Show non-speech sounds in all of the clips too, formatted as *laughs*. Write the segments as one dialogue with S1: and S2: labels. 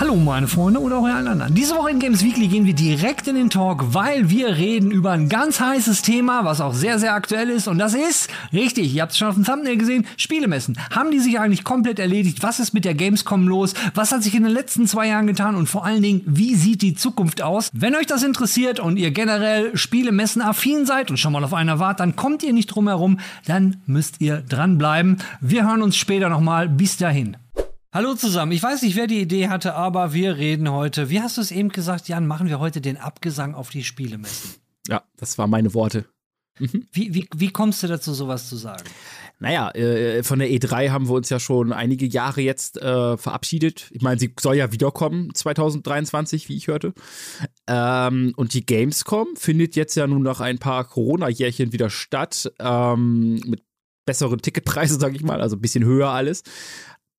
S1: Hallo meine Freunde oder auch alle anderen. Diese Woche in Games Weekly gehen wir direkt in den Talk, weil wir reden über ein ganz heißes Thema, was auch sehr, sehr aktuell ist. Und das ist, richtig, ihr habt es schon auf dem Thumbnail gesehen, Spielemessen. Haben die sich eigentlich komplett erledigt? Was ist mit der Gamescom los? Was hat sich in den letzten zwei Jahren getan? Und vor allen Dingen, wie sieht die Zukunft aus? Wenn euch das interessiert und ihr generell Spielemessen affin seid und schon mal auf einer wart, dann kommt ihr nicht drum herum, dann müsst ihr dranbleiben. Wir hören uns später nochmal. Bis dahin. Hallo zusammen. Ich weiß nicht, wer die Idee hatte, aber wir reden heute. Wie hast du es eben gesagt, Jan? Machen wir heute den Abgesang auf die Spielemessen.
S2: Ja, das waren meine Worte.
S1: Mhm. Wie, wie, wie kommst du dazu, sowas zu sagen?
S2: Naja, äh, von der E3 haben wir uns ja schon einige Jahre jetzt äh, verabschiedet. Ich meine, sie soll ja wiederkommen 2023, wie ich hörte. Ähm, und die Gamescom findet jetzt ja nun nach ein paar Corona-Jährchen wieder statt. Ähm, mit besseren Ticketpreisen, *laughs* sag ich mal, also ein bisschen höher alles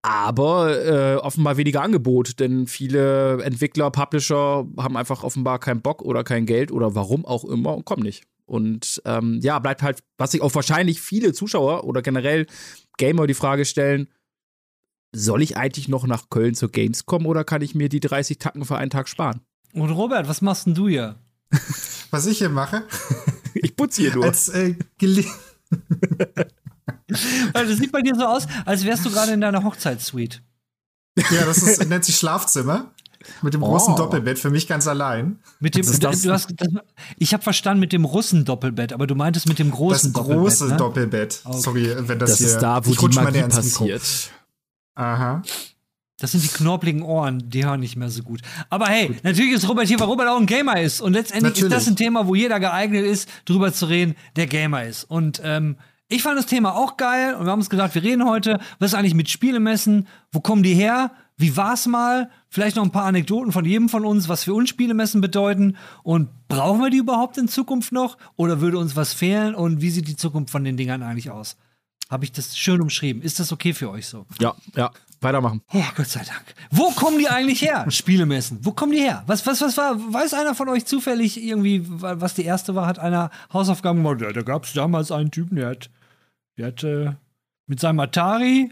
S2: aber äh, offenbar weniger Angebot, denn viele Entwickler, Publisher haben einfach offenbar keinen Bock oder kein Geld oder warum auch immer und kommen nicht. Und ähm, ja, bleibt halt, was sich auch wahrscheinlich viele Zuschauer oder generell Gamer die Frage stellen, soll ich eigentlich noch nach Köln zur Gamescom oder kann ich mir die 30 Tacken für einen Tag sparen?
S1: Und Robert, was machst denn du hier?
S3: Was ich hier mache? *laughs*
S2: ich putze hier nur.
S3: Als, äh, *laughs* *laughs*
S1: Das sieht bei dir so aus, als wärst du gerade in deiner Hochzeitssuite.
S3: Ja, das ist, nennt sich Schlafzimmer. Mit dem großen oh. Doppelbett für mich ganz allein.
S1: Mit dem, du, du hast, das, ich habe verstanden mit dem Russen-Doppelbett, aber du meintest mit dem großen
S3: das
S1: Doppelbett.
S3: Das große
S1: ne?
S3: Doppelbett. Okay. Sorry, wenn das,
S2: das
S3: hier.
S2: ist da, wo die Magie passiert.
S3: Aha.
S1: Das sind die knorpeligen Ohren, die hören nicht mehr so gut. Aber hey, gut. natürlich ist Robert hier, weil Robert auch ein Gamer ist. Und letztendlich natürlich. ist das ein Thema, wo jeder geeignet ist, drüber zu reden, der Gamer ist. Und ähm, ich fand das Thema auch geil und wir haben uns gesagt, wir reden heute, was ist eigentlich mit Spielemessen? Wo kommen die her? Wie war's mal? Vielleicht noch ein paar Anekdoten von jedem von uns, was für uns Spielemessen bedeuten und brauchen wir die überhaupt in Zukunft noch oder würde uns was fehlen und wie sieht die Zukunft von den Dingern eigentlich aus? Habe ich das schön umschrieben? Ist das okay für euch so?
S2: Ja, ja. Weitermachen.
S1: Oh, Gott sei Dank. Wo kommen die eigentlich her? *laughs* Spielemessen. Wo kommen die her? Was, was, was war? Weiß einer von euch zufällig irgendwie, was die erste war? Hat einer Hausaufgaben gemacht? Ja, da gab es damals einen Typen, der hat der hat äh, mit seinem Atari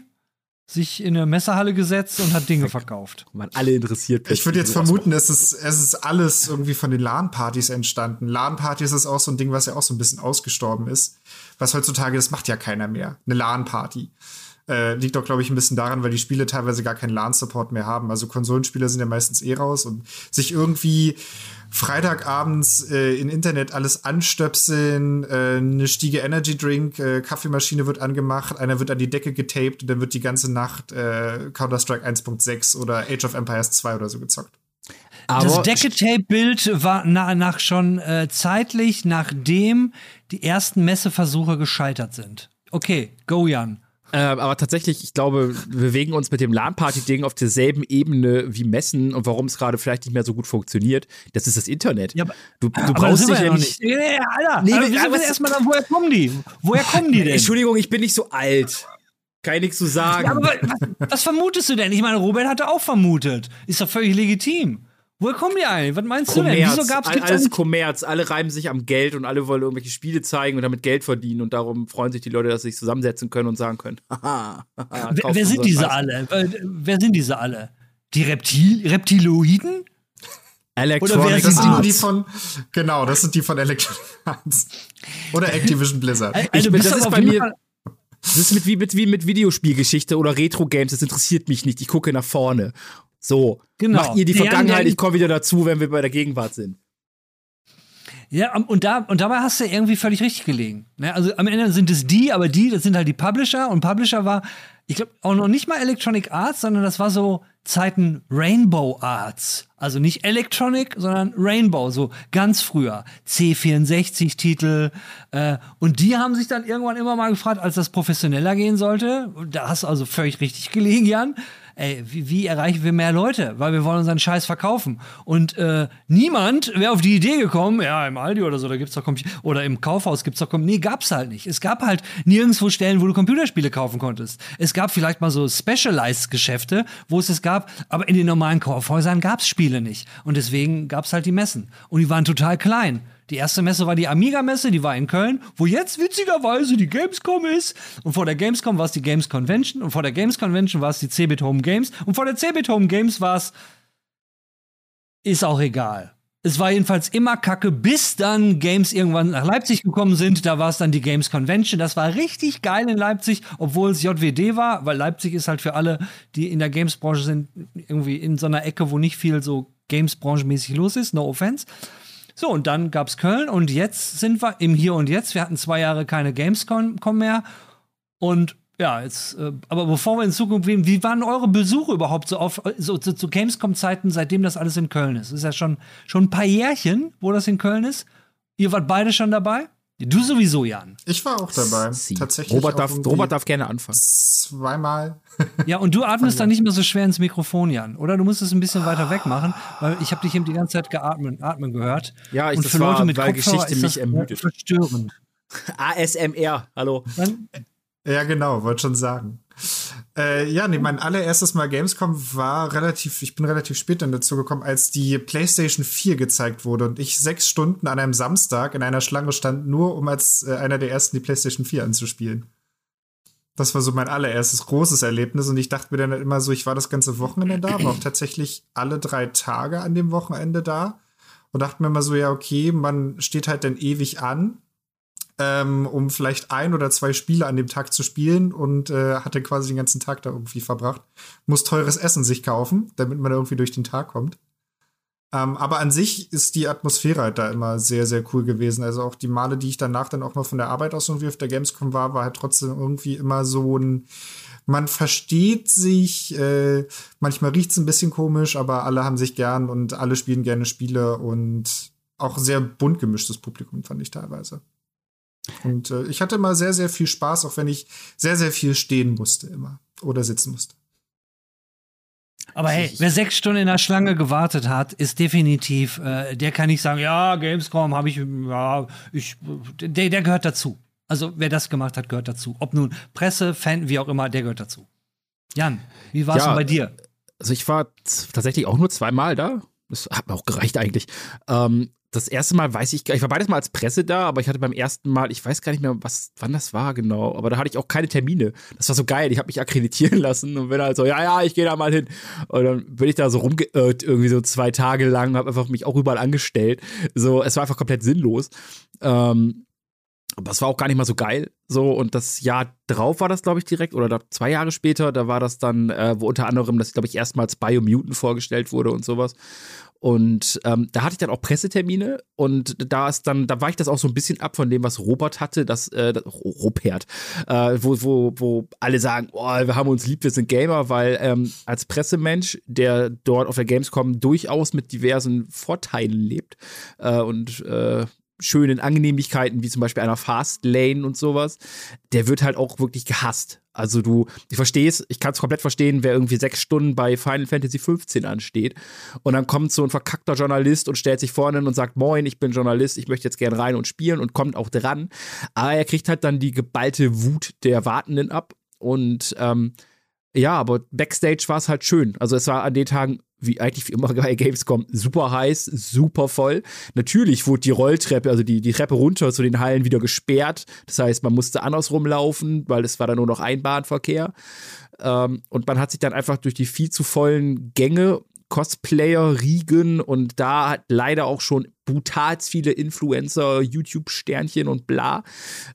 S1: sich in eine Messerhalle gesetzt und hat Dinge verkauft.
S2: Man alle interessiert.
S3: Ich würde jetzt vermuten, es ist, es ist alles irgendwie von den LAN-Partys entstanden. LAN-Partys ist auch so ein Ding, was ja auch so ein bisschen ausgestorben ist. Was heutzutage, das macht ja keiner mehr. Eine LAN-Party. Äh, liegt doch, glaube ich, ein bisschen daran, weil die Spiele teilweise gar keinen LAN-Support mehr haben. Also Konsolenspiele sind ja meistens eh raus und sich irgendwie Freitagabends äh, im Internet alles anstöpseln, äh, eine Stiege Energy Drink, äh, Kaffeemaschine wird angemacht, einer wird an die Decke getaped und dann wird die ganze Nacht äh, Counter-Strike 1.6 oder Age of Empires 2 oder so gezockt.
S1: Aber das Decketape-Bild war na, nach schon äh, zeitlich, nachdem die ersten Messeversuche gescheitert sind. Okay, go Jan.
S2: Äh, aber tatsächlich, ich glaube, wir bewegen uns mit dem LAN-Party-Ding auf derselben Ebene wie Messen und warum es gerade vielleicht nicht mehr so gut funktioniert. Das ist das Internet.
S1: Ja, du, du brauchst dich ja nicht. Nee, nee, Alter, nee, aber wir sind erstmal dann, woher kommen die? Woher kommen die *laughs* denn?
S2: Entschuldigung, ich bin nicht so alt. Kann ich nichts zu sagen. Ja, aber
S1: was, was vermutest du denn? Ich meine, Robert hatte auch vermutet. Ist doch völlig legitim. Woher kommen die eigentlich? Was meinst
S2: Kommerz,
S1: du denn?
S2: Wieso gab's all, alles Kommerz, alle reiben sich am Geld und alle wollen irgendwelche Spiele zeigen und damit Geld verdienen und darum freuen sich die Leute, dass sie sich zusammensetzen können und sagen können. *laughs*
S1: Haha, wer, wer sind diese alle? Äh, wer sind diese alle? Die Reptil Reptiloiden?
S3: Electronic das sind die von genau, das sind die von Electronic Arts oder Activision Blizzard.
S2: Also, ich, das ist bei mir das ist mit, wie, mit, wie mit Videospielgeschichte oder Retro-Games, das interessiert mich nicht. Ich gucke nach vorne. So, genau. macht ihr die Vergangenheit, ich komme wieder dazu, wenn wir bei der Gegenwart sind.
S1: Ja, und, da, und dabei hast du irgendwie völlig richtig gelegen. Ne? Also am Ende sind es die, aber die, das sind halt die Publisher. Und Publisher war, ich glaube, auch noch nicht mal Electronic Arts, sondern das war so Zeiten Rainbow Arts. Also nicht Electronic, sondern Rainbow, so ganz früher. C64-Titel. Äh, und die haben sich dann irgendwann immer mal gefragt, als das professioneller gehen sollte, da hast du also völlig richtig gelegen, Jan, ey, wie, wie erreichen wir mehr Leute? Weil wir wollen unseren Scheiß verkaufen. Und äh, niemand wäre auf die Idee gekommen, ja, im Aldi oder so, da gibt's doch Computer, oder im Kaufhaus gibt's doch Computer. Nee, gab's halt nicht. Es gab halt nirgendwo Stellen, wo du Computerspiele kaufen konntest. Es gab vielleicht mal so Specialized-Geschäfte, wo es es gab, aber in den normalen Kaufhäusern gab's Spiele nicht. Und deswegen gab's halt die Messen. Und die waren total klein. Die erste Messe war die Amiga-Messe, die war in Köln, wo jetzt witzigerweise die Gamescom ist. Und vor der Gamescom war es die Games Convention und vor der Games Convention war es die Cebit Home Games und vor der Cebit Home Games war es ist auch egal. Es war jedenfalls immer kacke, bis dann Games irgendwann nach Leipzig gekommen sind. Da war es dann die Games Convention. Das war richtig geil in Leipzig, obwohl es JWD war, weil Leipzig ist halt für alle, die in der Games-Branche sind, irgendwie in so einer Ecke, wo nicht viel so Games-Branche-mäßig los ist. No offense. So, und dann gab's Köln und jetzt sind wir im Hier und Jetzt. Wir hatten zwei Jahre keine Gamescom mehr. Und ja, jetzt, äh, aber bevor wir in Zukunft gehen, wie waren eure Besuche überhaupt so auf so, so zu Gamescom-Zeiten, seitdem das alles in Köln ist? Das ist ja schon, schon ein paar Jährchen, wo das in Köln ist. Ihr wart beide schon dabei? Du sowieso, Jan.
S3: Ich war auch dabei.
S2: Sie.
S3: Tatsächlich.
S2: Robert darf, Robert darf gerne anfangen.
S3: Zweimal.
S1: Ja, und du atmest dann nicht mehr so schwer ins Mikrofon, Jan. Oder du musst es ein bisschen weiter weg machen, weil ich habe dich eben die ganze Zeit geatmen, atmen gehört.
S2: Ja, ich-
S1: und
S2: das
S1: für
S2: war,
S1: Leute mit
S2: weil
S1: Kopfhörer
S2: Geschichte
S1: ist
S2: mich
S1: das
S2: ermüdet.
S1: verstörend. *laughs*
S2: ASMR, hallo.
S1: Dann,
S3: Ja, genau, wollte schon sagen. Äh, ja, nee, mein allererstes Mal Gamescom war relativ, ich bin relativ spät dann dazu gekommen, als die PlayStation 4 gezeigt wurde und ich sechs Stunden an einem Samstag in einer Schlange stand, nur um als äh, einer der ersten die PlayStation 4 anzuspielen. Das war so mein allererstes großes Erlebnis und ich dachte mir dann halt immer so, ich war das ganze Wochenende da, war auch tatsächlich alle drei Tage an dem Wochenende da und dachte mir immer so, ja, okay, man steht halt dann ewig an ähm, um vielleicht ein oder zwei Spiele an dem Tag zu spielen und äh, hat quasi den ganzen Tag da irgendwie verbracht. Muss teures Essen sich kaufen, damit man da irgendwie durch den Tag kommt. Ähm, aber an sich ist die Atmosphäre halt da immer sehr, sehr cool gewesen. Also auch die Male, die ich danach dann auch mal von der Arbeit aus irgendwie auf der Gamescom war, war halt trotzdem irgendwie immer so ein, man versteht sich, äh, manchmal riecht's ein bisschen komisch, aber alle haben sich gern und alle spielen gerne Spiele und auch sehr bunt gemischtes Publikum, fand ich teilweise. Und äh, ich hatte immer sehr, sehr viel Spaß, auch wenn ich sehr, sehr viel stehen musste immer oder sitzen musste.
S1: aber hey, wer sechs Stunden in der Schlange gewartet hat, ist definitiv, äh, der kann nicht sagen, ja, Gamescom habe ich, ja, ich, der, der gehört dazu. Also wer das gemacht hat, gehört dazu. Ob nun Presse, Fan, wie auch immer, der gehört dazu. Jan, wie war es
S2: Ja,
S1: bei dir?
S2: Also ich war tatsächlich auch nur zweimal da. Das hat mir auch gereicht eigentlich. Ähm, das erste Mal weiß ich ich war beides Mal als Presse da, aber ich hatte beim ersten Mal, ich weiß gar nicht mehr, was, wann das war genau, aber da hatte ich auch keine Termine. Das war so geil, ich habe mich akkreditieren *laughs* lassen und bin halt so, ja, ja, ich gehe da mal hin. Und dann bin ich da so rumgeirrt, irgendwie so zwei Tage lang, habe einfach mich auch überall angestellt. So, es war einfach komplett sinnlos. Ähm, aber es war auch gar nicht mal so geil. So, und das Jahr drauf war das, glaube ich, direkt, oder zwei Jahre später, da war das dann, äh, wo unter anderem das, glaube ich, erstmals Biomutant vorgestellt wurde und sowas. Und ähm, da hatte ich dann auch Pressetermine und da ist dann, da war ich das auch so ein bisschen ab von dem, was Robert hatte, das, äh, das Ro- Robert, äh, wo, wo, wo alle sagen, oh, wir haben uns lieb, wir sind Gamer, weil ähm, als Pressemensch, der dort auf der Gamescom durchaus mit diversen Vorteilen lebt äh, und äh, schönen Angenehmigkeiten, wie zum Beispiel einer Fastlane und sowas, der wird halt auch wirklich gehasst. Also du, ich verstehe es, ich kann es komplett verstehen, wer irgendwie sechs Stunden bei Final Fantasy 15 ansteht und dann kommt so ein verkackter Journalist und stellt sich vorne und sagt, moin, ich bin Journalist, ich möchte jetzt gern rein und spielen und kommt auch dran. Aber er kriegt halt dann die geballte Wut der Wartenden ab und ähm, ja, aber Backstage war es halt schön. Also es war an den Tagen, wie eigentlich wie immer *laughs* bei Gamescom, super heiß, super voll. Natürlich wurde die Rolltreppe, also die, die Treppe runter zu den Hallen wieder gesperrt. Das heißt, man musste andersrum laufen, weil es war dann nur noch Einbahnverkehr. Ähm, und man hat sich dann einfach durch die viel zu vollen Gänge Cosplayer riegen und da hat leider auch schon brutal viele Influencer, YouTube-Sternchen und bla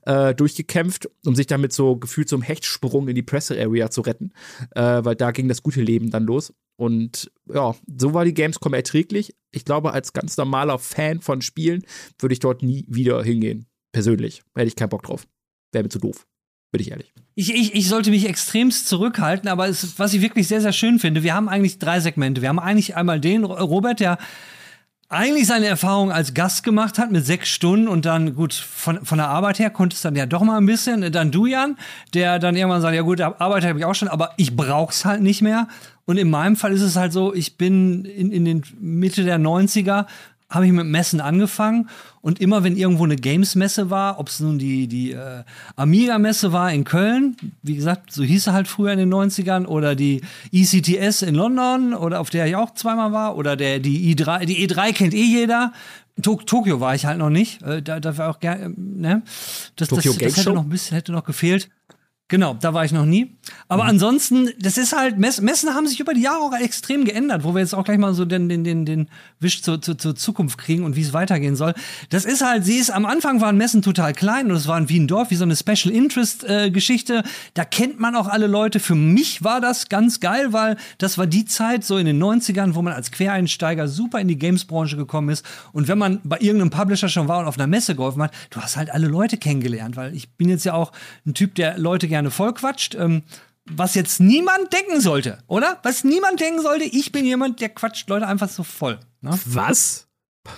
S2: äh, durchgekämpft, um sich damit so gefühlt zum Hechtsprung in die Presse-Area zu retten, äh, weil da ging das gute Leben dann los. Und ja, so war die Gamescom erträglich. Ich glaube, als ganz normaler Fan von Spielen würde ich dort nie wieder hingehen. Persönlich. Hätte ich keinen Bock drauf. Wäre mir zu doof. Bin ich ehrlich.
S1: Ich, ich, ich sollte mich extremst zurückhalten, aber es, was ich wirklich sehr, sehr schön finde, wir haben eigentlich drei Segmente. Wir haben eigentlich einmal den Robert, der eigentlich seine Erfahrung als Gast gemacht hat mit sechs Stunden und dann gut von, von der Arbeit her konnte es dann ja doch mal ein bisschen. Dann du, Jan, der dann irgendwann sagt, ja gut, Arbeit habe ich auch schon, aber ich brauch's halt nicht mehr. Und in meinem Fall ist es halt so, ich bin in, in den Mitte der 90er, habe ich mit Messen angefangen und immer wenn irgendwo eine Games-Messe war, ob es nun die, die äh, Amiga-Messe war in Köln, wie gesagt, so hieß sie halt früher in den 90ern, oder die ECTS in London, oder auf der ich auch zweimal war, oder der, die E3, die E3 kennt eh jeder. Tok Tokio war ich halt noch nicht. Äh, da, da war auch gerne, ne? Das,
S2: Tokyo
S1: das, das hätte noch ein bisschen, hätte noch gefehlt. Genau, da war ich noch nie. Aber
S2: Mhm.
S1: ansonsten, das ist halt, Mess Messen haben sich über die Jahre auch extrem geändert, wo wir jetzt auch gleich mal so den, den, den, den Wisch zur, zur, zur Zukunft kriegen und wie es weitergehen soll. Das ist halt, sie ist, am Anfang waren Messen total klein und es waren wie ein Dorf, wie so eine Special Interest äh, Geschichte. Da kennt man auch alle Leute. Für mich war das ganz geil, weil das war die Zeit, so in den 90ern, wo man als Quereinsteiger super in die Games-Branche gekommen ist. Und wenn man bei irgendeinem Publisher schon war und auf einer Messe geholfen hat, du hast halt alle Leute kennengelernt, weil ich bin jetzt ja auch ein Typ, der Leute gerne vollquatscht. Ähm, was jetzt niemand denken sollte, oder? Was niemand denken sollte, ich bin jemand, der quatscht Leute einfach so voll. Ne?
S2: Was? *laughs*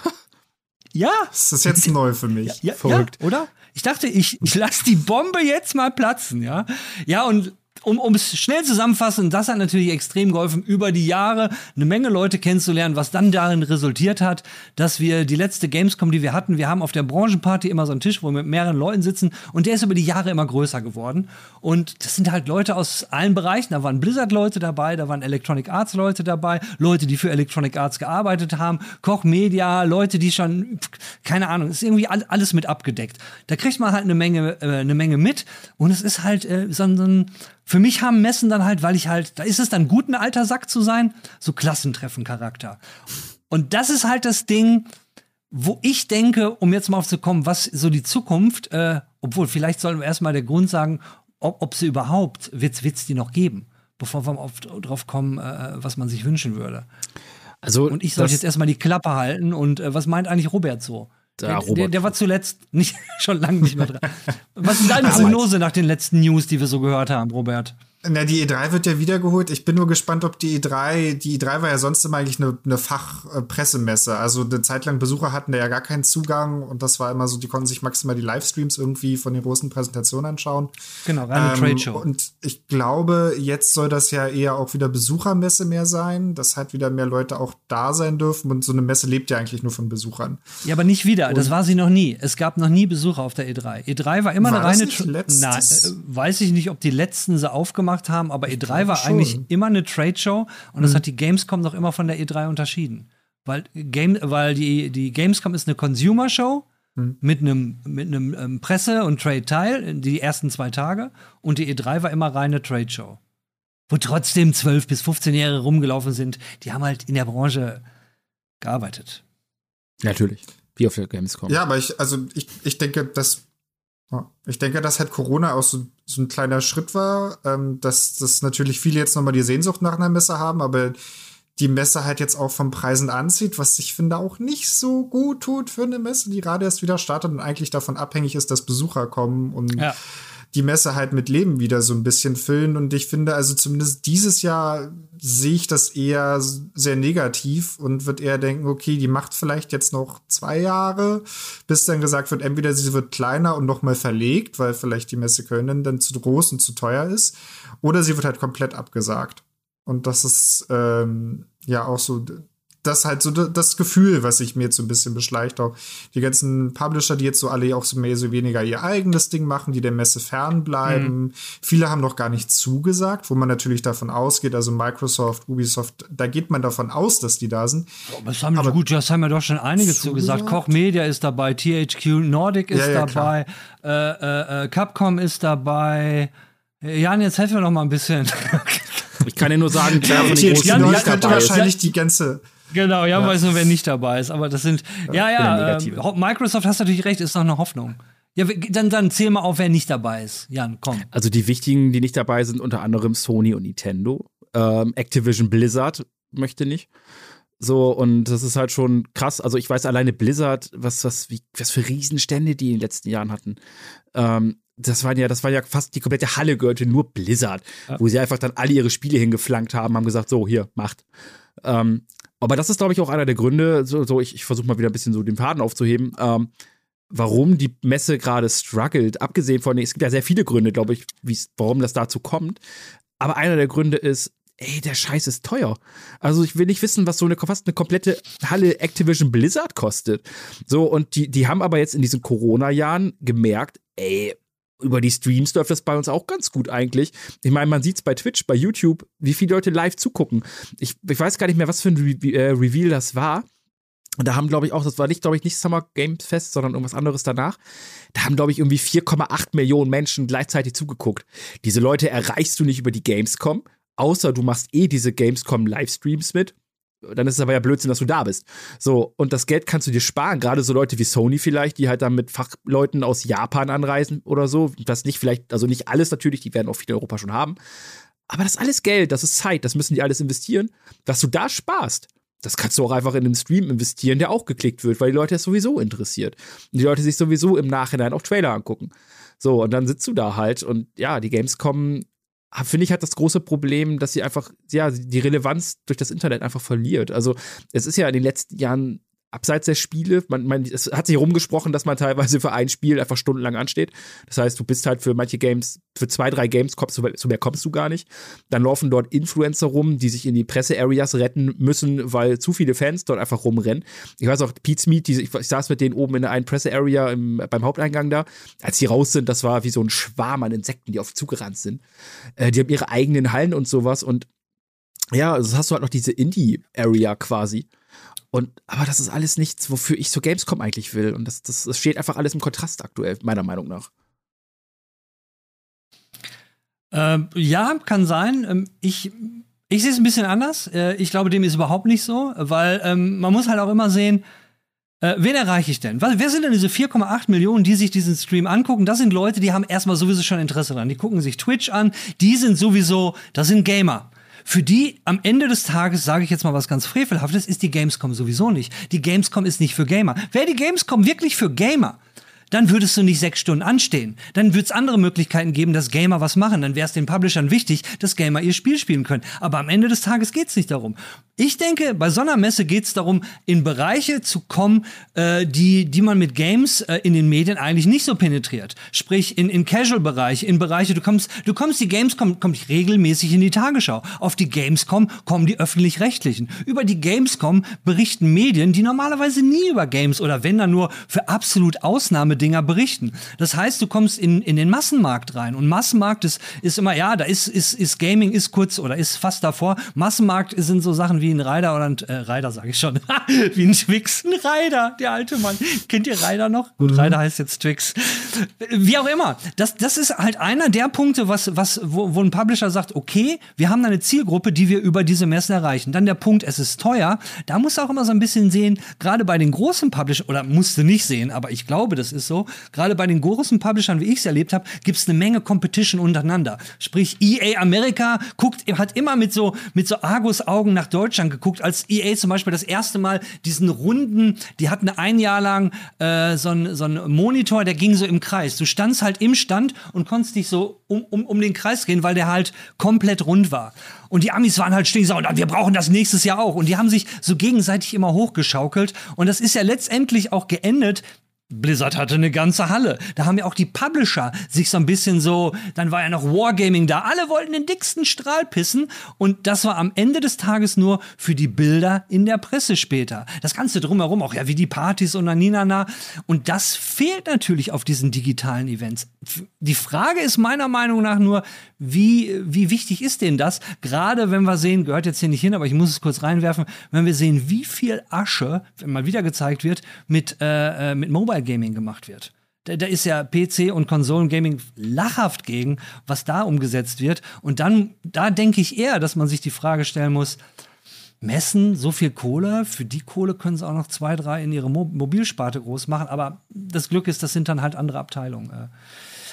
S1: Ja,
S3: Das ist jetzt neu für mich. *laughs*
S1: ja,
S2: Verrückt.
S1: Ja, oder? Ich dachte, ich, ich lasse die Bombe jetzt mal platzen, ja. Ja, und um, es schnell zusammenfassen, das hat natürlich extrem geholfen, über die Jahre eine Menge Leute kennenzulernen, was dann darin resultiert hat, dass wir die letzte Gamescom, die wir hatten, wir haben auf der Branchenparty immer so einen Tisch, wo wir mit mehreren Leuten sitzen und der ist über die Jahre immer größer geworden. Und das sind halt Leute aus allen Bereichen. Da waren Blizzard-Leute dabei, da waren Electronic Arts-Leute dabei, Leute, die für Electronic Arts gearbeitet haben, Koch Media, Leute, die schon, keine Ahnung, ist irgendwie all- alles mit abgedeckt. Da kriegt man halt eine Menge, äh, eine Menge mit und es ist halt äh, so, ein- so ein, für mich haben Messen dann halt, weil ich halt, da ist es dann gut, ein alter Sack zu sein, so Klassentreffen-Charakter. Und das ist halt das Ding, wo ich denke, um jetzt mal aufzukommen, was so die Zukunft, äh, obwohl vielleicht sollten wir erstmal der Grund sagen, ob, ob sie überhaupt, wird's, wird's die noch geben, bevor wir auf, drauf kommen, äh, was man sich wünschen würde.
S2: Also,
S1: Und ich sollte
S2: das-
S1: jetzt erstmal die Klappe halten und äh, was meint eigentlich Robert so? Der,
S2: Robert.
S1: der, der war zuletzt nicht, *laughs* schon lange nicht mehr dran. *laughs* Was ist deine Prognose nach den letzten News, die wir so gehört haben, Robert?
S3: Na, die E3 wird ja wiedergeholt. Ich bin nur gespannt, ob die E3, die E3 war ja sonst immer eigentlich eine, eine Fachpressemesse. Also eine Zeit lang Besucher hatten da ja gar keinen Zugang und das war immer so, die konnten sich maximal die Livestreams irgendwie von den großen Präsentationen anschauen.
S1: Genau, reine
S3: Ähm,
S1: Trade Show.
S3: Und ich glaube, jetzt soll das ja eher auch wieder Besuchermesse mehr sein, dass halt wieder mehr Leute auch da sein dürfen. Und so eine Messe lebt ja eigentlich nur von Besuchern.
S1: Ja, aber nicht wieder. Das war sie noch nie. Es gab noch nie Besucher auf der E3. E3 war immer
S3: War
S1: eine reine. Tra-? Na, äh, weiß ich nicht, ob die letzten sie aufgemacht haben, aber E3 war
S3: schon. Mhm.
S1: eigentlich immer eine Trade Show und das hat die Gamescom doch immer von der E3 unterschieden. Weil, Game, weil die, die Gamescom ist eine Consumer Show
S3: Mhm.
S1: mit einem mit einem ähm, Presse- und Trade-Teil, die ersten zwei Tage und die E3 war immer reine Trade Show. Wo trotzdem 12- bis 15-Jährige rumgelaufen sind, die haben halt in der Branche gearbeitet.
S2: natürlich. Wie auf der Gamescom.
S3: Ja, aber ich, also ich, ich denke, dass ich denke, dass halt Corona auch so, so ein kleiner Schritt war, ähm, dass, dass natürlich viele jetzt nochmal die Sehnsucht nach einer Messe haben, aber die Messe halt jetzt auch vom Preisen anzieht, was ich finde auch nicht so gut tut für eine Messe, die gerade erst wieder startet und eigentlich davon abhängig ist, dass Besucher kommen und
S1: Ja.
S3: Die Messe halt mit Leben wieder so ein bisschen füllen. Und ich finde, also zumindest dieses Jahr sehe ich das eher sehr negativ und würde eher denken, okay, die macht vielleicht jetzt noch zwei Jahre, bis dann gesagt wird, entweder sie wird kleiner und nochmal verlegt, weil vielleicht die Messe Köln dann zu groß und zu teuer ist, oder sie wird halt komplett abgesagt. Und das ist ähm, ja auch so, das halt so das Gefühl, was sich mir jetzt so ein bisschen beschleicht, auch die ganzen Publisher, die jetzt so alle auch so mehr so weniger ihr eigenes Ding machen, die der Messe fernbleiben. Viele haben noch gar nicht zugesagt, wo man natürlich davon ausgeht, also Microsoft, Ubisoft, da geht man davon aus, dass die da sind.
S1: Das haben, gut, das haben ja doch schon einige zugesagt.
S3: Zugesagt?
S1: Koch Media ist dabei, THQ Nordic ist
S3: Ja, ja,
S1: dabei, äh, äh, äh, Capcom ist dabei. Jan, jetzt helfen wir noch mal ein bisschen.
S2: Ich kann dir nur sagen, wer *laughs* von den
S3: THQ
S2: großen
S1: Jan-
S3: Nordic
S1: Jan-
S3: wahrscheinlich die ganze
S1: genau, Jan weiß nur, wer nicht dabei ist. Aber das sind, ja, ja, äh, Microsoft, hast natürlich recht, ist noch eine Hoffnung. Ja, dann, dann zähl mal auf, wer nicht dabei ist. Jan, komm.
S2: Also die wichtigen, die nicht dabei sind, unter anderem Sony und Nintendo. Ähm, Activision Blizzard möchte nicht. So, und das ist halt schon krass. Also ich weiß alleine Blizzard, was, was, wie, was für Riesenstände die in den letzten Jahren hatten. Ähm, das waren ja, das war ja fast die komplette Halle gehörte nur Blizzard, wo sie einfach dann alle ihre Spiele hingeflankt haben, haben gesagt, so, hier, macht. Ähm, Aber das ist, glaube ich, auch einer der Gründe, so, so ich, ich versuche mal wieder ein bisschen so den Faden aufzuheben, ähm, warum die Messe gerade struggelt. Abgesehen von, es gibt ja sehr viele Gründe, glaube ich, warum das dazu kommt. Aber einer der Gründe ist, ey, der Scheiß ist teuer. Also ich will nicht wissen, was so eine fast eine komplette Halle Activision Blizzard kostet. So, und die, die haben aber jetzt in diesen Corona-Jahren gemerkt, ey, über die Streams läuft das bei uns auch ganz gut eigentlich. Ich meine, man sieht es bei Twitch, bei YouTube, wie viele Leute live zugucken. Ich, ich weiß gar nicht mehr, was für ein Re äh, Reveal das war. Und da haben, glaube ich, auch, das war nicht, glaube ich, nicht Summer Games Fest, sondern irgendwas anderes danach. Da haben, glaube ich, irgendwie 4,8 Millionen Menschen gleichzeitig zugeguckt. Diese Leute erreichst du nicht über die Gamescom, außer du machst eh diese Gamescom Livestreams mit dann ist es aber ja Blödsinn, dass du da bist. So, und das Geld kannst du dir sparen, gerade so Leute wie Sony vielleicht, die halt dann mit Fachleuten aus Japan anreisen oder so. Das nicht vielleicht, also nicht alles natürlich, die werden auch viel in Europa schon haben. Aber das ist alles Geld, das ist Zeit, das müssen die alles investieren. Was du da sparst, das kannst du auch einfach in einen Stream investieren, der auch geklickt wird, weil die Leute es sowieso interessiert. Und die Leute sich sowieso im Nachhinein auch Trailer angucken. So, und dann sitzt du da halt und ja, die Games kommen finde ich, hat das große Problem, dass sie einfach, ja, die Relevanz durch das Internet einfach verliert. Also, es ist ja in den letzten Jahren abseits der Spiele, man, man, es hat sich rumgesprochen, dass man teilweise für ein Spiel einfach stundenlang ansteht. Das heißt, du bist halt für manche Games, für zwei, drei Games kommst du, zu mehr kommst du gar nicht. Dann laufen dort Influencer rum, die sich in die Presse-Areas retten müssen, weil zu viele Fans dort einfach rumrennen. Ich weiß auch, Pete's Meat, die, ich, ich saß mit denen oben in der einen Presse-Area beim Haupteingang da. Als die raus sind, das war wie so ein Schwarm an Insekten, die auf zugerannt sind. Äh, die haben ihre eigenen Hallen und sowas und ja, also hast du halt noch diese Indie-Area quasi. Und, aber das ist alles nichts, wofür ich so Gamescom eigentlich will. Und das, das, das steht einfach alles im Kontrast aktuell, meiner Meinung nach.
S1: Äh, ja, kann sein. Ähm, ich, ich sehe es ein bisschen anders. Äh, ich glaube, dem ist überhaupt nicht so, weil ähm, man muss halt auch immer sehen, äh, wen erreiche ich denn? Wer sind denn diese 4,8 Millionen, die sich diesen Stream angucken? Das sind Leute, die haben erstmal sowieso schon Interesse dran. Die gucken sich Twitch an, die sind sowieso, das sind Gamer. Für die am Ende des Tages, sage ich jetzt mal was ganz Frevelhaftes, ist die Gamescom sowieso nicht. Die Gamescom ist nicht für Gamer. Wäre die Gamescom wirklich für Gamer, dann würdest du nicht sechs Stunden anstehen. Dann würde es andere Möglichkeiten geben, dass Gamer was machen. Dann wäre es den Publishern wichtig, dass Gamer ihr Spiel spielen können. Aber am Ende des Tages geht es nicht darum. Ich denke, bei so einer Messe geht es darum, in Bereiche zu kommen, äh, die, die man mit Games äh, in den Medien eigentlich nicht so penetriert. Sprich, in, in Casual-Bereich, in Bereiche, du kommst, du kommst, die Gamescom kommt regelmäßig in die Tagesschau. Auf die Gamescom kommen die Öffentlich-Rechtlichen. Über die Gamescom berichten Medien, die normalerweise nie über Games oder wenn dann nur für absolut Ausnahmedinger berichten. Das heißt, du kommst in, in den Massenmarkt rein. Und Massenmarkt ist, ist immer, ja, da ist, ist, ist Gaming ist kurz oder ist fast davor. Massenmarkt sind so Sachen wie ein Reider oder ein äh, Reider, sage ich schon. *laughs* wie ein Twix. Ein Reider, der alte Mann. Kennt ihr Reider noch? Gut, mhm. Reider heißt jetzt Twix. Wie auch immer. Das, das ist halt einer der Punkte, was, was, wo, wo ein Publisher sagt, okay, wir haben eine Zielgruppe, die wir über diese Messen erreichen. Dann der Punkt, es ist teuer. Da musst du auch immer so ein bisschen sehen, gerade bei den großen Publishern, oder musst du nicht sehen, aber ich glaube, das ist so, gerade bei den großen Publishern, wie ich es erlebt habe, gibt es eine Menge Competition untereinander. Sprich, EA Amerika guckt, hat immer mit so, mit so Argus-Augen nach Deutschland geguckt, als EA zum Beispiel das erste Mal diesen runden, die hatten ein Jahr lang äh, so einen so Monitor, der ging so im Kreis. Du standst halt im Stand und konntest dich so um, um, um den Kreis gehen, weil der halt komplett rund war. Und die Amis waren halt stinkesauer und wir brauchen das nächstes Jahr auch. Und die haben sich so gegenseitig immer hochgeschaukelt. Und das ist ja letztendlich auch geendet Blizzard hatte eine ganze Halle. Da haben ja auch die Publisher sich so ein bisschen so, dann war ja noch Wargaming da. Alle wollten den dicksten Strahl pissen und das war am Ende des Tages nur für die Bilder in der Presse später. Das Ganze drumherum auch, ja, wie die Partys und Naninana. Und das fehlt natürlich auf diesen digitalen Events. Die Frage ist meiner Meinung nach nur, wie, wie wichtig ist denn das? Gerade wenn wir sehen, gehört jetzt hier nicht hin, aber ich muss es kurz reinwerfen, wenn wir sehen, wie viel Asche, wenn mal wieder gezeigt wird, mit, äh, äh mit Mobile Gaming gemacht wird. Da, da ist ja PC und Konsolengaming lachhaft gegen, was da umgesetzt wird. Und dann, da denke ich eher, dass man sich die Frage stellen muss, Messen, so viel Kohle, für die Kohle können sie auch noch zwei, drei in ihre Mo Mobilsparte groß machen, aber das Glück ist, das sind dann halt andere Abteilungen. Äh.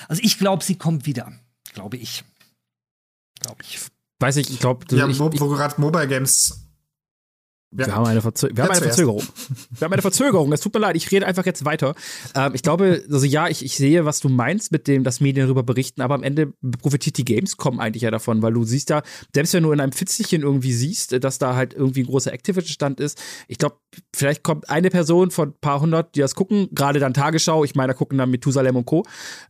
S1: Also ich glaube, sie kommt wieder, glaube ich
S2: glaube ich. Weiß ich, ich glaube.
S3: Ja, ich, wo, wo gerade Mobile Games
S2: Wir, haben eine, Verzö wir haben eine Verzögerung. Wir haben eine Verzögerung. Es tut mir leid, ich rede einfach jetzt weiter. Ähm, ich glaube, also ja, ich, ich sehe, was du meinst mit dem, dass Medien darüber berichten, aber am Ende profitiert die Gamescom eigentlich ja davon, weil du siehst da, selbst wenn du in einem Fitzelchen irgendwie siehst, dass da halt irgendwie ein großer Activision-Stand ist, ich glaube, vielleicht kommt eine Person von ein paar hundert, die das gucken, gerade dann Tagesschau, ich meine, da gucken dann Methusalem und Co.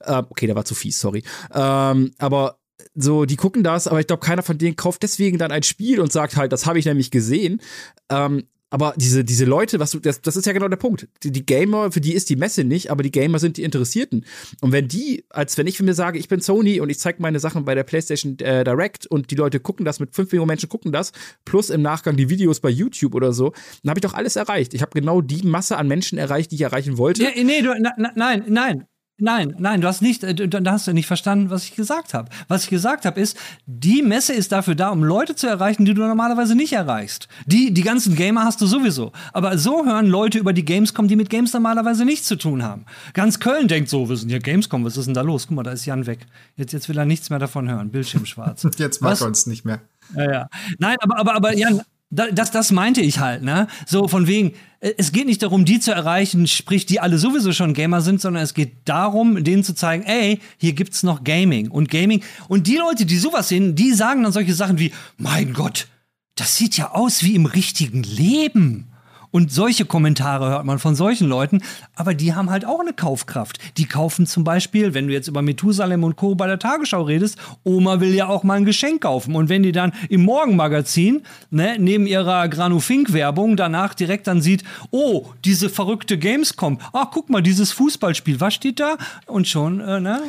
S2: Ähm, okay, der war zu fies, sorry. Ähm, aber so, die gucken das, aber ich glaube, keiner von denen kauft deswegen dann ein Spiel und sagt halt, das habe ich nämlich gesehen. Ähm, aber diese, diese Leute, was du, das, das ist ja genau der Punkt. Die, die, Gamer, für die ist die Messe nicht, aber die Gamer sind die Interessierten. Und wenn die, als wenn ich für mir sage, ich bin Sony und ich zeige meine Sachen bei der PlayStation äh, Direct und die Leute gucken das, mit fünf Millionen Menschen gucken das, plus im Nachgang die Videos bei YouTube oder so, dann habe ich doch alles erreicht. Ich habe genau die Masse an Menschen erreicht, die ich erreichen wollte.
S1: Ja, nee, du, na, nein, nein, Nein, nein, du hast nicht, äh, da hast du nicht verstanden, was ich gesagt habe. Was ich gesagt habe, ist, die Messe ist dafür da, um Leute zu erreichen, die du normalerweise nicht erreichst. Die, die ganzen Gamer hast du sowieso. Aber so hören Leute über die Gamescom, die mit Games normalerweise nichts zu tun haben. Ganz Köln denkt so, wir sind hier Gamescom, was ist denn da los? Guck mal, da ist Jan weg. Jetzt, jetzt will er nichts mehr davon hören. Bildschirm schwarz. *laughs*
S3: jetzt mag er uns nicht mehr.
S1: Ja, ja. Nein, aber, aber, aber Jan, das, das meinte ich halt, ne? So von wegen, äh, es geht nicht darum, die zu erreichen, sprich, die alle sowieso schon Gamer sind, sondern es geht darum, denen zu zeigen, ey, hier gibt's noch Gaming und Gaming. Und die Leute, die sowas sehen, die sagen dann solche Sachen wie, mein Gott, das sieht ja aus wie im richtigen Leben. Und solche Kommentare hört man von solchen Leuten, aber die haben halt auch eine Kaufkraft. Die kaufen zum Beispiel, wenn du jetzt über Methusalem und Co. bei der Tagesschau redest, Oma will ja auch mal ein Geschenk kaufen. Und wenn die dann im Morgenmagazin, ne, neben ihrer Granufink-Werbung danach direkt dann sieht, oh, diese verrückte Gamescom, ach guck mal, dieses Fußballspiel, was steht da? Und schon, äh, ne?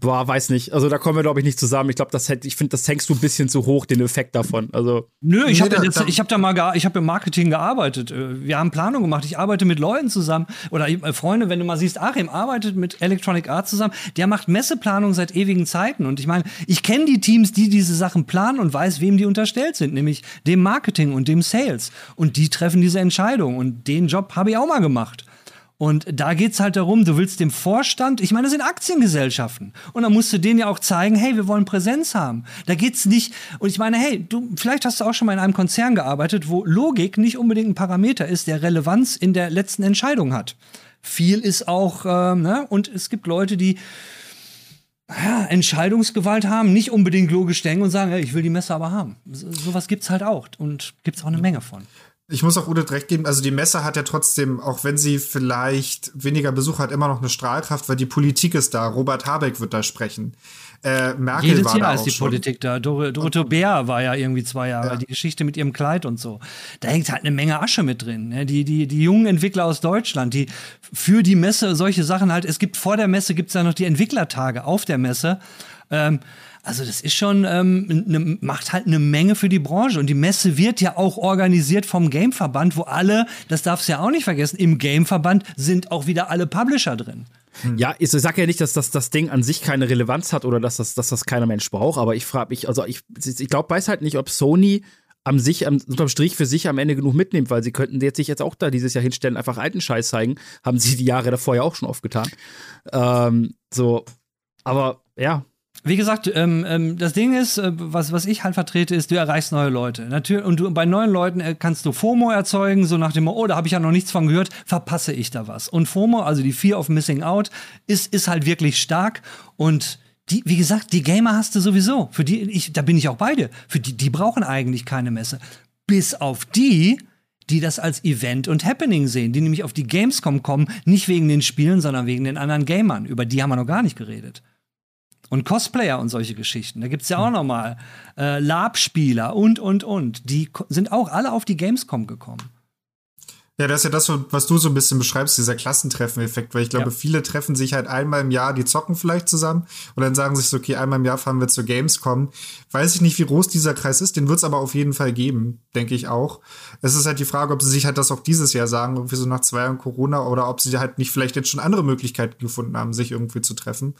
S2: Boah, weiß nicht. Also da kommen wir, glaube ich, nicht zusammen. Ich glaube, das hätte, ich finde, das hängst du ein bisschen zu hoch, den Effekt davon. Also.
S1: Nö, ich habe da, hab da mal ich habe im Marketing gearbeitet. Äh, wir haben Planung gemacht. Ich arbeite mit Leuten zusammen. Oder äh, Freunde, wenn du mal siehst, Achim arbeitet mit Electronic Arts zusammen, der macht Messeplanung seit ewigen Zeiten. Und ich meine, ich kenne die Teams, die diese Sachen planen und weiß, wem die unterstellt sind, nämlich dem Marketing und dem Sales. Und die treffen diese Entscheidung. Und den Job habe ich auch mal gemacht. Und da geht's halt darum, du willst dem Vorstand, ich meine, das sind Aktiengesellschaften. Und dann musst du denen ja auch zeigen, hey, wir wollen Präsenz haben. Da geht's nicht, und ich meine, hey, du, vielleicht hast du auch schon mal in einem Konzern gearbeitet, wo Logik nicht unbedingt ein Parameter ist, der Relevanz in der letzten Entscheidung hat. Viel ist auch, äh, ne? und es gibt Leute, die ja, Entscheidungsgewalt haben, nicht unbedingt logisch denken und sagen, hey, ich will die Messe aber haben. So, sowas gibt's halt auch und gibt's auch eine Menge von.
S3: Ich muss auch Udit recht geben, also die Messe hat ja trotzdem, auch wenn sie vielleicht weniger Besuch hat, immer noch eine Strahlkraft, weil die Politik ist da. Robert Habeck wird da sprechen. Äh, Merkel
S1: Jedes
S3: war
S1: Jahr
S3: da
S1: ist die
S3: schon.
S1: Politik da. Dor Dorothee Bär war ja irgendwie zwei Jahre. Ja. Die Geschichte mit ihrem Kleid und so. Da hängt halt eine Menge Asche mit drin. Ne? Die, die, die jungen Entwickler aus Deutschland, die für die Messe solche Sachen halt, es gibt vor der Messe, gibt es ja noch die Entwicklertage auf der Messe. Ähm, also das ist schon, ähm, ne, macht halt eine Menge für die Branche. Und die Messe wird ja auch organisiert vom Gameverband, wo alle, das darfst du ja auch nicht vergessen, im Gameverband sind auch wieder alle Publisher drin.
S2: Ja, ich sag ja nicht, dass das, das Ding an sich keine Relevanz hat oder dass das, dass das keiner Mensch braucht, aber ich frage mich, also ich, ich glaube, weiß halt nicht, ob Sony am sich, am, unterm Strich für sich am Ende genug mitnimmt, weil sie könnten jetzt sich jetzt auch da dieses Jahr hinstellen, einfach alten Scheiß zeigen. Haben sie die Jahre davor ja auch schon oft getan. Ähm, so, aber ja,
S1: wie gesagt, ähm, ähm, das Ding ist, äh, was, was ich halt vertrete, ist, du erreichst neue Leute. Natürlich, und du, bei neuen Leuten äh, kannst du FOMO erzeugen, so nach dem, oh, da habe ich ja noch nichts von gehört, verpasse ich da was. Und FOMO, also die Fear of Missing Out, ist, ist halt wirklich stark. Und die, wie gesagt, die Gamer hast du sowieso. Für die, ich, da bin ich auch beide. Für die, die brauchen eigentlich keine Messe. Bis auf die, die das als Event und Happening sehen, die nämlich auf die Gamescom kommen, nicht wegen den Spielen, sondern wegen den anderen Gamern. Über die haben wir noch gar nicht geredet. Und Cosplayer und solche Geschichten. Da gibt's ja auch noch mal äh, Lab-Spieler und, und, und. Die sind auch alle auf die Gamescom gekommen.
S3: Ja, das ist ja das, was du so ein bisschen beschreibst, dieser Klassentreffen-Effekt, weil ich glaube, ja. viele treffen sich halt einmal im Jahr, die zocken vielleicht zusammen und dann sagen sich so, okay, einmal im Jahr fahren wir zur Gamescom. Weiß ich nicht, wie groß dieser Kreis ist, den wird es aber auf jeden Fall geben, denke ich auch. Es ist halt die Frage, ob sie sich halt das auch dieses Jahr sagen, irgendwie so nach zwei Jahren Corona, oder ob sie halt nicht vielleicht jetzt schon andere Möglichkeiten gefunden haben, sich irgendwie zu treffen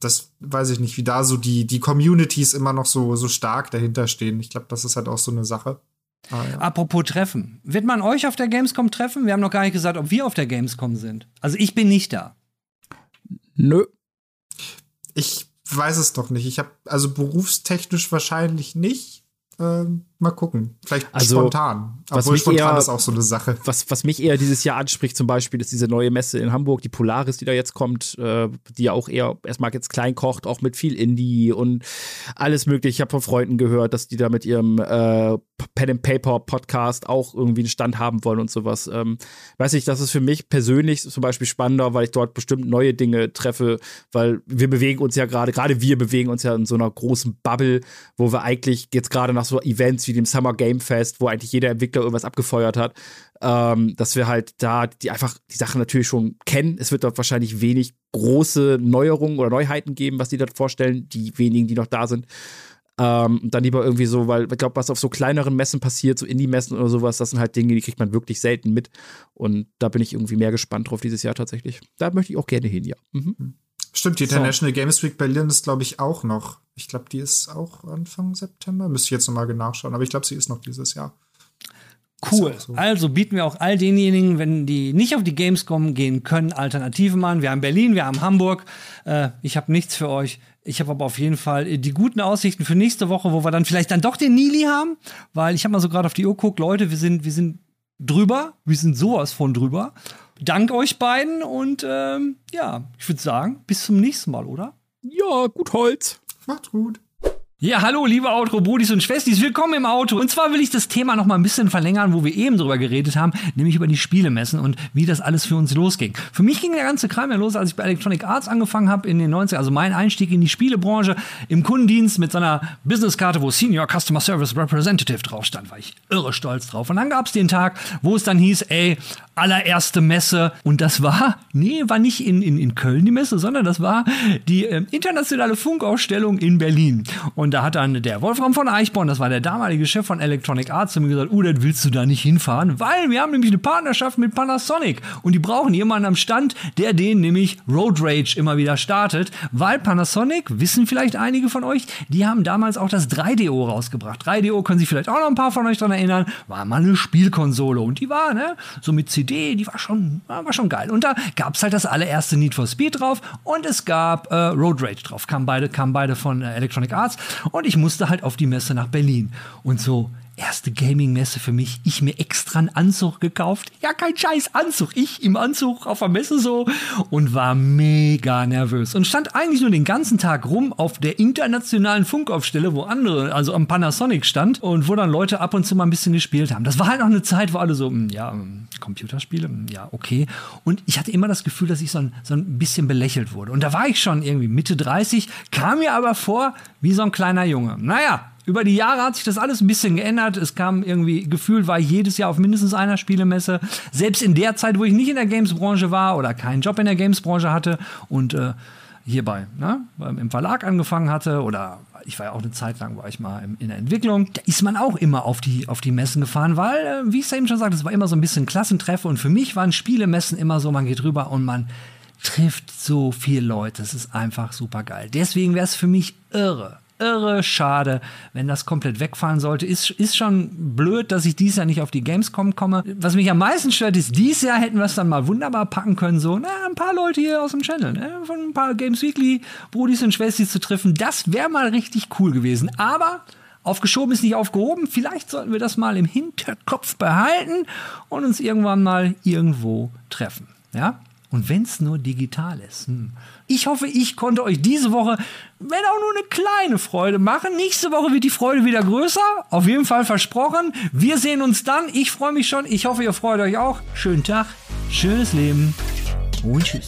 S3: das weiß ich nicht, wie da so die, die Communities immer noch so, so stark dahinter stehen. Ich glaube, das ist halt auch so eine Sache.
S1: Ah, ja. Apropos Treffen. Wird man euch auf der Gamescom treffen? Wir haben noch gar nicht gesagt, ob wir auf der Gamescom sind. Also ich bin nicht da.
S2: Nö.
S3: Ich weiß es doch nicht. Ich habe also berufstechnisch wahrscheinlich nicht. Ähm, Mal gucken. Vielleicht
S2: Also,
S3: spontan.
S2: was
S3: Obwohl spontan
S2: eher-
S3: ist auch so eine Sache.
S2: was, was mich eher dieses Jahr anspricht, zum Beispiel, ist diese neue Messe in Hamburg, die Polaris, die da jetzt kommt, äh, die ja auch eher erstmal jetzt klein kocht, auch mit viel Indie und alles mögliche. Ich habe von Freunden gehört, dass die da mit ihrem äh, Pen and Paper Podcast auch irgendwie einen Stand haben wollen und sowas. Ähm, weiß ich, das ist für mich persönlich zum Beispiel spannender, weil ich dort bestimmt neue Dinge treffe, weil wir bewegen uns ja gerade, gerade wir bewegen uns ja in so einer großen Bubble, wo wir eigentlich jetzt gerade nach so Events wie dem Summer Game Fest, wo eigentlich jeder Entwickler irgendwas abgefeuert hat, ähm, dass wir halt da die einfach die Sachen natürlich schon kennen. Es wird dort wahrscheinlich wenig große Neuerungen oder Neuheiten geben, was die dort vorstellen, die wenigen, die noch da sind. Ähm, dann lieber irgendwie so, weil ich glaube, was auf so kleineren Messen passiert, so Indie-Messen oder sowas, das sind halt Dinge, die kriegt man wirklich selten mit. Und da bin ich irgendwie mehr gespannt drauf dieses Jahr tatsächlich. Da möchte ich auch gerne hin, ja. Mhm.
S3: Stimmt, die
S2: So.
S3: International Games Week Berlin ist, glaube ich, auch noch. Ich glaube, die ist auch Anfang September. Müsste ich jetzt nochmal nachschauen, aber ich glaube, sie ist noch dieses Jahr.
S1: Cool.
S3: So.
S1: Also bieten wir auch all denjenigen, wenn die nicht auf die Gamescom gehen können, Alternativen an. Wir haben Berlin, wir haben Hamburg. Äh, ich habe nichts für euch. Ich habe aber auf jeden Fall äh, die guten Aussichten für nächste Woche, wo wir dann vielleicht dann doch den Nili haben, weil ich habe mal so gerade auf die Uhr geguckt, Leute, wir sind, wir sind drüber, wir sind sowas von drüber. Dank euch beiden und ähm, ja, ich würde sagen, bis zum nächsten Mal, oder?
S2: Ja, gut Holz.
S3: Macht gut.
S1: Ja, hallo, liebe Outro-Brudis und Schwestis, willkommen im Auto. Und zwar will ich das Thema noch mal ein bisschen verlängern, wo wir eben drüber geredet haben, nämlich über die Spielemessen und wie das alles für uns losging. Für mich ging der ganze Kram ja los, als ich bei Electronic Arts angefangen habe in den 90ern, also mein Einstieg in die Spielebranche im Kundendienst mit so einer Businesskarte, wo Senior Customer Service Representative drauf stand, war ich irre stolz drauf. Und dann gab es den Tag, wo es dann hieß, ey, allererste Messe. Und das war, nee, war nicht in, in, in Köln die Messe, sondern das war die ähm, internationale Funkausstellung in Berlin. Und da hat dann der Wolfram von Eichborn, das war der damalige Chef von Electronic Arts, zu mir gesagt, Udet, willst du da nicht hinfahren? Weil wir haben nämlich eine Partnerschaft mit Panasonic und die brauchen jemanden am Stand, der den nämlich Road Rage immer wieder startet, weil Panasonic, wissen vielleicht einige von euch, die haben damals auch das 3DO rausgebracht. 3DO können sich vielleicht auch noch ein paar von euch dran erinnern, war mal eine Spielkonsole und die war, ne, so mit CD, die war schon, war schon geil. Und da gab's halt das allererste Need for Speed drauf und es gab äh, Road Rage drauf. Kamen beide, kamen beide von äh, Electronic Arts und ich musste halt auf die Messe nach Berlin. Und so erste Gaming-Messe für mich. Ich mir extra einen Anzug gekauft. Ja, kein scheiß Anzug. Ich im Anzug auf der Messe so und war mega nervös und stand eigentlich nur den ganzen Tag rum auf der internationalen Funkaufstelle, wo andere, also am Panasonic stand und wo dann Leute ab und zu mal ein bisschen gespielt haben. Das war halt noch eine Zeit, wo alle so, hm, ja, hm, Computerspiele, hm, ja, okay. Und ich hatte immer das Gefühl, dass ich so ein, so ein bisschen belächelt wurde. Und da war ich schon irgendwie Mitte 30, kam mir aber vor wie so ein kleiner Junge. Naja, über die Jahre hat sich das alles ein bisschen geändert. Es kam irgendwie, gefühlt war ich jedes Jahr auf mindestens einer Spielemesse. Selbst in der Zeit, wo ich nicht in der Gamesbranche war oder keinen Job in der Gamesbranche hatte und äh, hierbei ne, im Verlag angefangen hatte oder ich war ja auch eine Zeit lang, war ich mal in der Entwicklung, da ist man auch immer auf die, auf die Messen gefahren, weil, äh, wie ich es eben schon sagte, es war immer so ein bisschen Klassentreffen und für mich waren Spielemessen immer so, man geht rüber und man trifft so viele Leute. Es ist einfach super geil. Deswegen wäre es für mich irre. Irre schade, wenn das komplett wegfallen sollte. Ist, ist schon blöd, dass ich dieses Jahr nicht auf die Gamescom komme. Was mich am meisten stört, ist, dieses Jahr hätten wir es dann mal wunderbar packen können, so, na, ein paar Leute hier aus dem Channel, ne, von ein paar Games Weekly, Brudis und Schwestis zu treffen. Das wäre mal richtig cool gewesen. Aber Aufgeschoben ist nicht aufgehoben. Vielleicht sollten wir das mal im Hinterkopf behalten und uns irgendwann mal irgendwo treffen. Ja? Und wenn es nur digital ist. Hm. Ich hoffe, ich konnte euch diese Woche, wenn auch nur eine kleine Freude machen. Nächste Woche wird die Freude wieder größer. Auf jeden Fall versprochen. Wir sehen uns dann. Ich freue mich schon. Ich hoffe, ihr freut euch auch. Schönen Tag, schönes Leben und tschüss.